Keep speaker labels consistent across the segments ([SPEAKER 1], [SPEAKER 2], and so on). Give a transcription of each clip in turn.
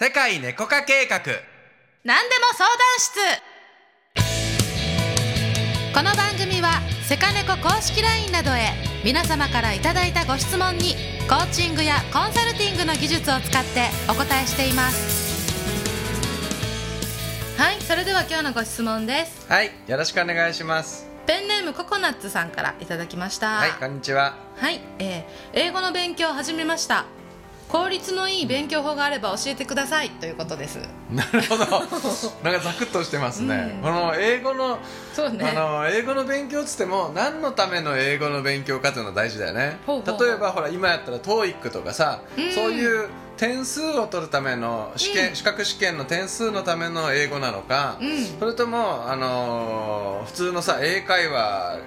[SPEAKER 1] 世界猫化計画。
[SPEAKER 2] 何でも相談室。この番組はセカネコ公式 LINE などへ皆様からいただいたご質問にコーチングやコンサルティングの技術を使ってお答えしています。はいそれでは今日のご質問です。
[SPEAKER 1] はいよろしくお願いします。
[SPEAKER 2] ペンネームココナッツさんからいただきました。
[SPEAKER 1] はいこんにちは。
[SPEAKER 2] はい、えー英語の勉強を始めました効率のいい勉強法があれば教えてくださいということです。
[SPEAKER 1] なるほど。なんかザクッとしてますね、
[SPEAKER 2] うん
[SPEAKER 1] この英語の
[SPEAKER 2] そうね。
[SPEAKER 1] あの英語の勉強っつっても何のための英語の勉強かっていうのが大事だよね。例えばほら今やったら TOEIC とかさ、
[SPEAKER 2] うん。
[SPEAKER 1] そういう点数を取るための試験、資格試験の点数のための英語なのか、
[SPEAKER 2] うん。
[SPEAKER 1] それとも、あのー普通のさ英会話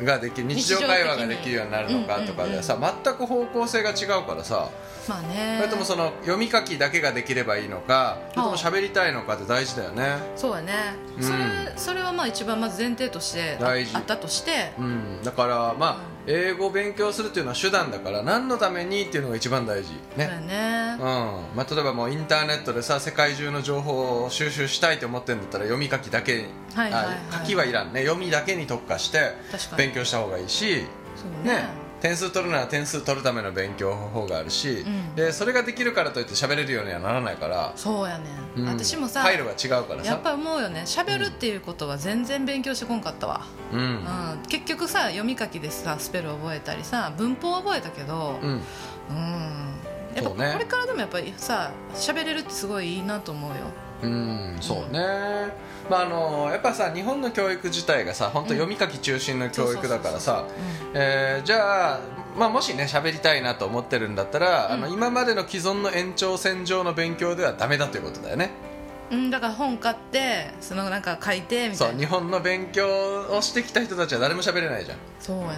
[SPEAKER 1] ができる日常会話ができるようになるのかとかでさ、全く方向性が違うからさ、
[SPEAKER 2] まあね。
[SPEAKER 1] それともその読み書きだけができればいいのかそれとも喋りたいのかって大事だよね。
[SPEAKER 2] そうやね、
[SPEAKER 1] うん。
[SPEAKER 2] それそれはまあ一番まず前提としてあ
[SPEAKER 1] 大事。
[SPEAKER 2] あったとして。
[SPEAKER 1] うん、だからまあ英語を勉強するっていうのは手段だから何のためにっていうのが一番大事。ね。
[SPEAKER 2] ね。
[SPEAKER 1] うん。まあ、例えばもうインターネットでさ世界中の情報を収集したいと思ってるんだったら読み書きだけ。に、
[SPEAKER 2] はいはいはい。
[SPEAKER 1] あ書きはいらんね。読みだけに特化して勉強した方がいいし。
[SPEAKER 2] ね。
[SPEAKER 1] ね点数取るなら点数取るための勉強方法があるし、
[SPEAKER 2] ん。
[SPEAKER 1] でそれができるからといって喋れるようにはならないから、
[SPEAKER 2] そうやね、
[SPEAKER 1] うん。
[SPEAKER 2] 私もさ
[SPEAKER 1] 回路が違うからさ。
[SPEAKER 2] やっぱり思うよね。喋るっていうことは全然勉強してこんかったわ、
[SPEAKER 1] うん。
[SPEAKER 2] うん、結局さ読み書きでさスペル覚えたりさ文法覚えたけど
[SPEAKER 1] うん。
[SPEAKER 2] うん。やっぱ
[SPEAKER 1] そうね。
[SPEAKER 2] これからでもやっぱりさ喋れるってすごいいいなと思うよ
[SPEAKER 1] うんそうね、まああのやっぱさ日本の教育自体がさ本当読み書き中心の教育だからさえーじゃあ、まあ、もしね喋りたいなと思ってるんだったら、あの今までの既存の延長線上の勉強ではダメだということだよね
[SPEAKER 2] うん、だから本買ってそのなんか書いてみたいな。
[SPEAKER 1] そう日本の勉強をしてきた人たちは誰も喋れないじゃん、
[SPEAKER 2] そうやね、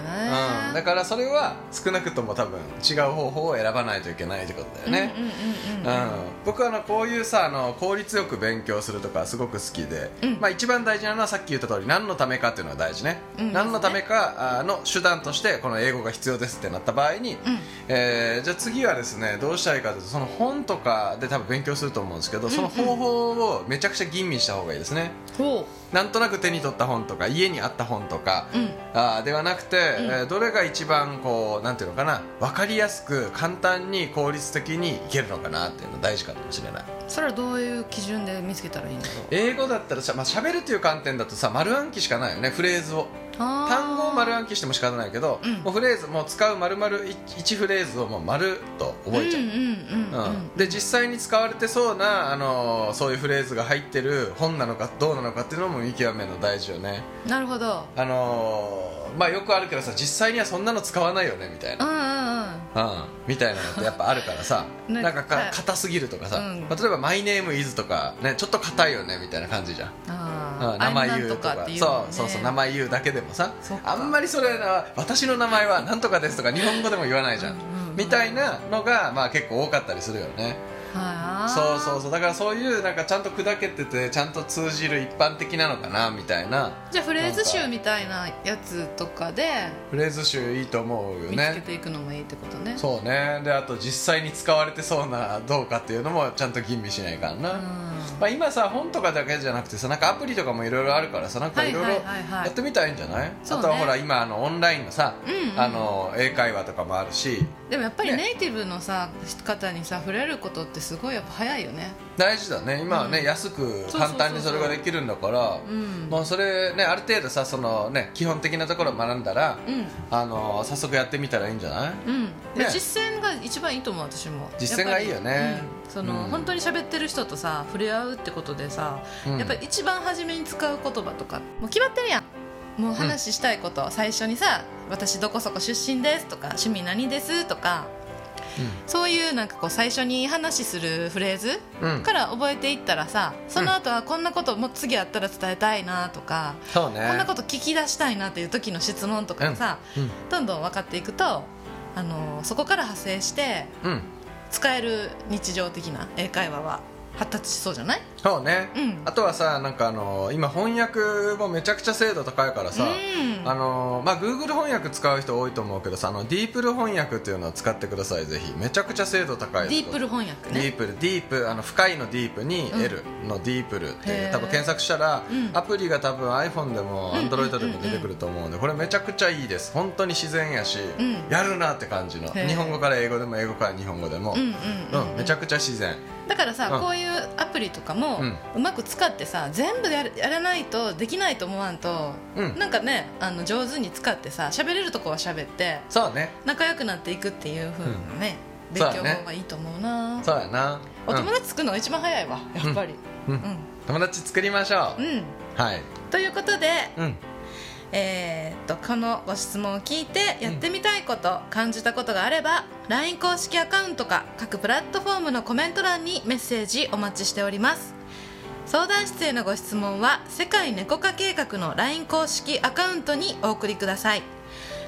[SPEAKER 1] うん、だからそれは少なくとも多分違う方法を選ばないといけないってことだよね、
[SPEAKER 2] うんうんうん
[SPEAKER 1] うん、僕はあのこういうさあの効率よく勉強するとかすごく好きで、
[SPEAKER 2] うん。
[SPEAKER 1] まあ、一番大事なのはさっき言った通り何のためかっていうのが大事ね、
[SPEAKER 2] うん
[SPEAKER 1] 何のためかあの手段としてこの英語が必要ですってなった場合に、
[SPEAKER 2] うん。
[SPEAKER 1] えーじゃあ次はですねどうしたらいいかというとその本とかで多分勉強すると思うんですけどその方法をめちゃくちゃ吟味した方がいいですね。なんとなく手に取った本とか家にあった本とか、
[SPEAKER 2] ううん。
[SPEAKER 1] あーではなくて、えーどれが一番こうなんていうのかな分かりやすく簡単に効率的にいけるのかなっていうの大事かもしれない。
[SPEAKER 2] それはどういう基準で見つけたらいいんだろう。
[SPEAKER 1] 英語だったらさ、まあ、喋るという観点だとさ丸暗記しかないよねフレーズを。単語を丸暗記しても仕方ないけど、
[SPEAKER 2] うん。
[SPEAKER 1] もうフレーズもう使う丸々1フレーズをもう丸と覚えちゃう、
[SPEAKER 2] うんうんうんうん、
[SPEAKER 1] うん。で実際に使われてそうな、あのーそういうフレーズが入ってる本なのかどうなのかっていうのも見極めるの大事よね。
[SPEAKER 2] なるほど。
[SPEAKER 1] あのーまあよくあるけどさ実際にはそんなの使わないよねみたいな、
[SPEAKER 2] うんうんうん。
[SPEAKER 1] うん、みたいなのってやっぱあるからさ。
[SPEAKER 2] ね
[SPEAKER 1] なんかか
[SPEAKER 2] はい
[SPEAKER 1] 硬すぎるとかさ、
[SPEAKER 2] うん。
[SPEAKER 1] まあ例えば「マイネームイズとか、ね、ちょっと硬いよねみたいな感じじゃん。
[SPEAKER 2] あ
[SPEAKER 1] ん名前言うとか。
[SPEAKER 2] なんっていう
[SPEAKER 1] そうそうそう名前言うだけでもさあんまりそれな私の名前はなんとかですとか日本語でも言わないじゃん
[SPEAKER 2] うん
[SPEAKER 1] みたいなのがまあ結構多かったりするよね
[SPEAKER 2] はい
[SPEAKER 1] そうそう
[SPEAKER 2] う
[SPEAKER 1] そう。だからそういうなんかちゃんと砕けててちゃんと通じる一般的なのかなみたいな。
[SPEAKER 2] じゃあフレーズ集みたいなやつとかで
[SPEAKER 1] フレーズ集いいと思うよ
[SPEAKER 2] 見つけ
[SPEAKER 1] ね
[SPEAKER 2] ていくのもいいってことね。
[SPEAKER 1] そうね。であと実際に使われてそうなどうかっていうのもちゃんと吟味しないからな、
[SPEAKER 2] うん。
[SPEAKER 1] まあ、今さ本とかだけじゃなくてさなんかアプリとかもいろいろあるからさなんかいろいろやってみたらいいんじゃない、
[SPEAKER 2] そうね。
[SPEAKER 1] あとはほら今あのオンラインのさ、あの英会話とかもあるし。
[SPEAKER 2] でもやっぱり
[SPEAKER 1] ね。
[SPEAKER 2] ネイティブのさ方にさ触れることってすごいやっぱ早いよね。
[SPEAKER 1] 大事だね。今はね、
[SPEAKER 2] うん。
[SPEAKER 1] 安く簡単にそれができるんだから。
[SPEAKER 2] うん。
[SPEAKER 1] もうそれねある程度さそのね基本的なところを学んだら、
[SPEAKER 2] うん。
[SPEAKER 1] あの早速やってみたらいいんじゃない？
[SPEAKER 2] うん。で
[SPEAKER 1] ね
[SPEAKER 2] 実践が一番いいと思う私も。
[SPEAKER 1] 実践がいいよね。
[SPEAKER 2] その、
[SPEAKER 1] うん。
[SPEAKER 2] 本当に喋ってる人とさ触れ合うってことでさ、
[SPEAKER 1] うん。
[SPEAKER 2] やっぱり一番初めに使う言葉とかもう決まってるやん。もう話したいこと、最初にさ「私どこそこ出身です」とか「趣味何です」とかそういうなんかこう最初に話するフレーズから覚えていったらさその後はこんなこともう次あったら伝えたいなとか、こんなこと聞き出したいなっていう時の質問とかがさ、
[SPEAKER 1] うん。
[SPEAKER 2] どんどん分かっていくとあのそこから派生して
[SPEAKER 1] うん。
[SPEAKER 2] 使える日常的な英会話は発達しそうじゃない？
[SPEAKER 1] そうね、
[SPEAKER 2] うん。
[SPEAKER 1] あとはさなんかあの今翻訳もめちゃくちゃ精度高いからさ、
[SPEAKER 2] うん。
[SPEAKER 1] あのまあ Google 翻訳使う人多いと思うけどさあのディープル翻訳っていうのを使ってくださいぜひ。めちゃくちゃ精度高い
[SPEAKER 2] ディープル翻訳ね。
[SPEAKER 1] ディープル。ディープあの深いのディープに
[SPEAKER 2] うん。
[SPEAKER 1] L のディープルっていう、
[SPEAKER 2] へー。
[SPEAKER 1] 多分検索したら、
[SPEAKER 2] うん。
[SPEAKER 1] アプリが多分 iPhone でも
[SPEAKER 2] うん。
[SPEAKER 1] Android でも出てくると思うんでこれめちゃくちゃいいです。本当に自然やし、
[SPEAKER 2] うん。
[SPEAKER 1] やるなって感じの。日本語から英語でも英語から日本語でも、
[SPEAKER 2] うんうんうん、
[SPEAKER 1] うんめちゃくちゃ自然
[SPEAKER 2] だからさ、
[SPEAKER 1] うん。
[SPEAKER 2] こういうアプリとかも、
[SPEAKER 1] うん。
[SPEAKER 2] うまく使ってさ全部やらないとできないと思わんと、
[SPEAKER 1] うん。
[SPEAKER 2] なんかねあの上手に使ってさ喋れるとこは喋って
[SPEAKER 1] そうね。
[SPEAKER 2] 仲良くなっていくっていうふうなね、
[SPEAKER 1] うん。
[SPEAKER 2] 勉強法がいいと思うな。
[SPEAKER 1] そうやな。
[SPEAKER 2] お友達作るのが一番早いわやっぱり。
[SPEAKER 1] うん、
[SPEAKER 2] う
[SPEAKER 1] うんん。友達作りましょう、
[SPEAKER 2] うん、
[SPEAKER 1] はい。
[SPEAKER 2] ということで、
[SPEAKER 1] うん
[SPEAKER 2] えーっとこのご質問を聞いてやってみたいこと、感じたことがあれば LINE 公式アカウントか各プラットフォームのコメント欄にメッセージお待ちしております。相談室へのご質問は世界猫化計画の LINE 公式アカウントにお送りください。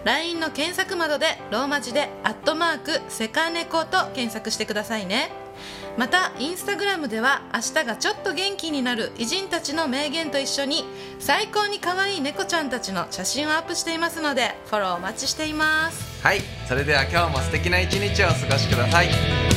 [SPEAKER 2] LINE の検索窓でローマ字で「アットマークセカネコ」と検索してくださいね。またインスタグラムでは明日がちょっと元気になる偉人たちの名言と一緒に最高に可愛い猫ちゃんたちの写真をアップしていますのでフォローお待ちしています。
[SPEAKER 1] はい。それでは今日も素敵な一日をお過ごしください。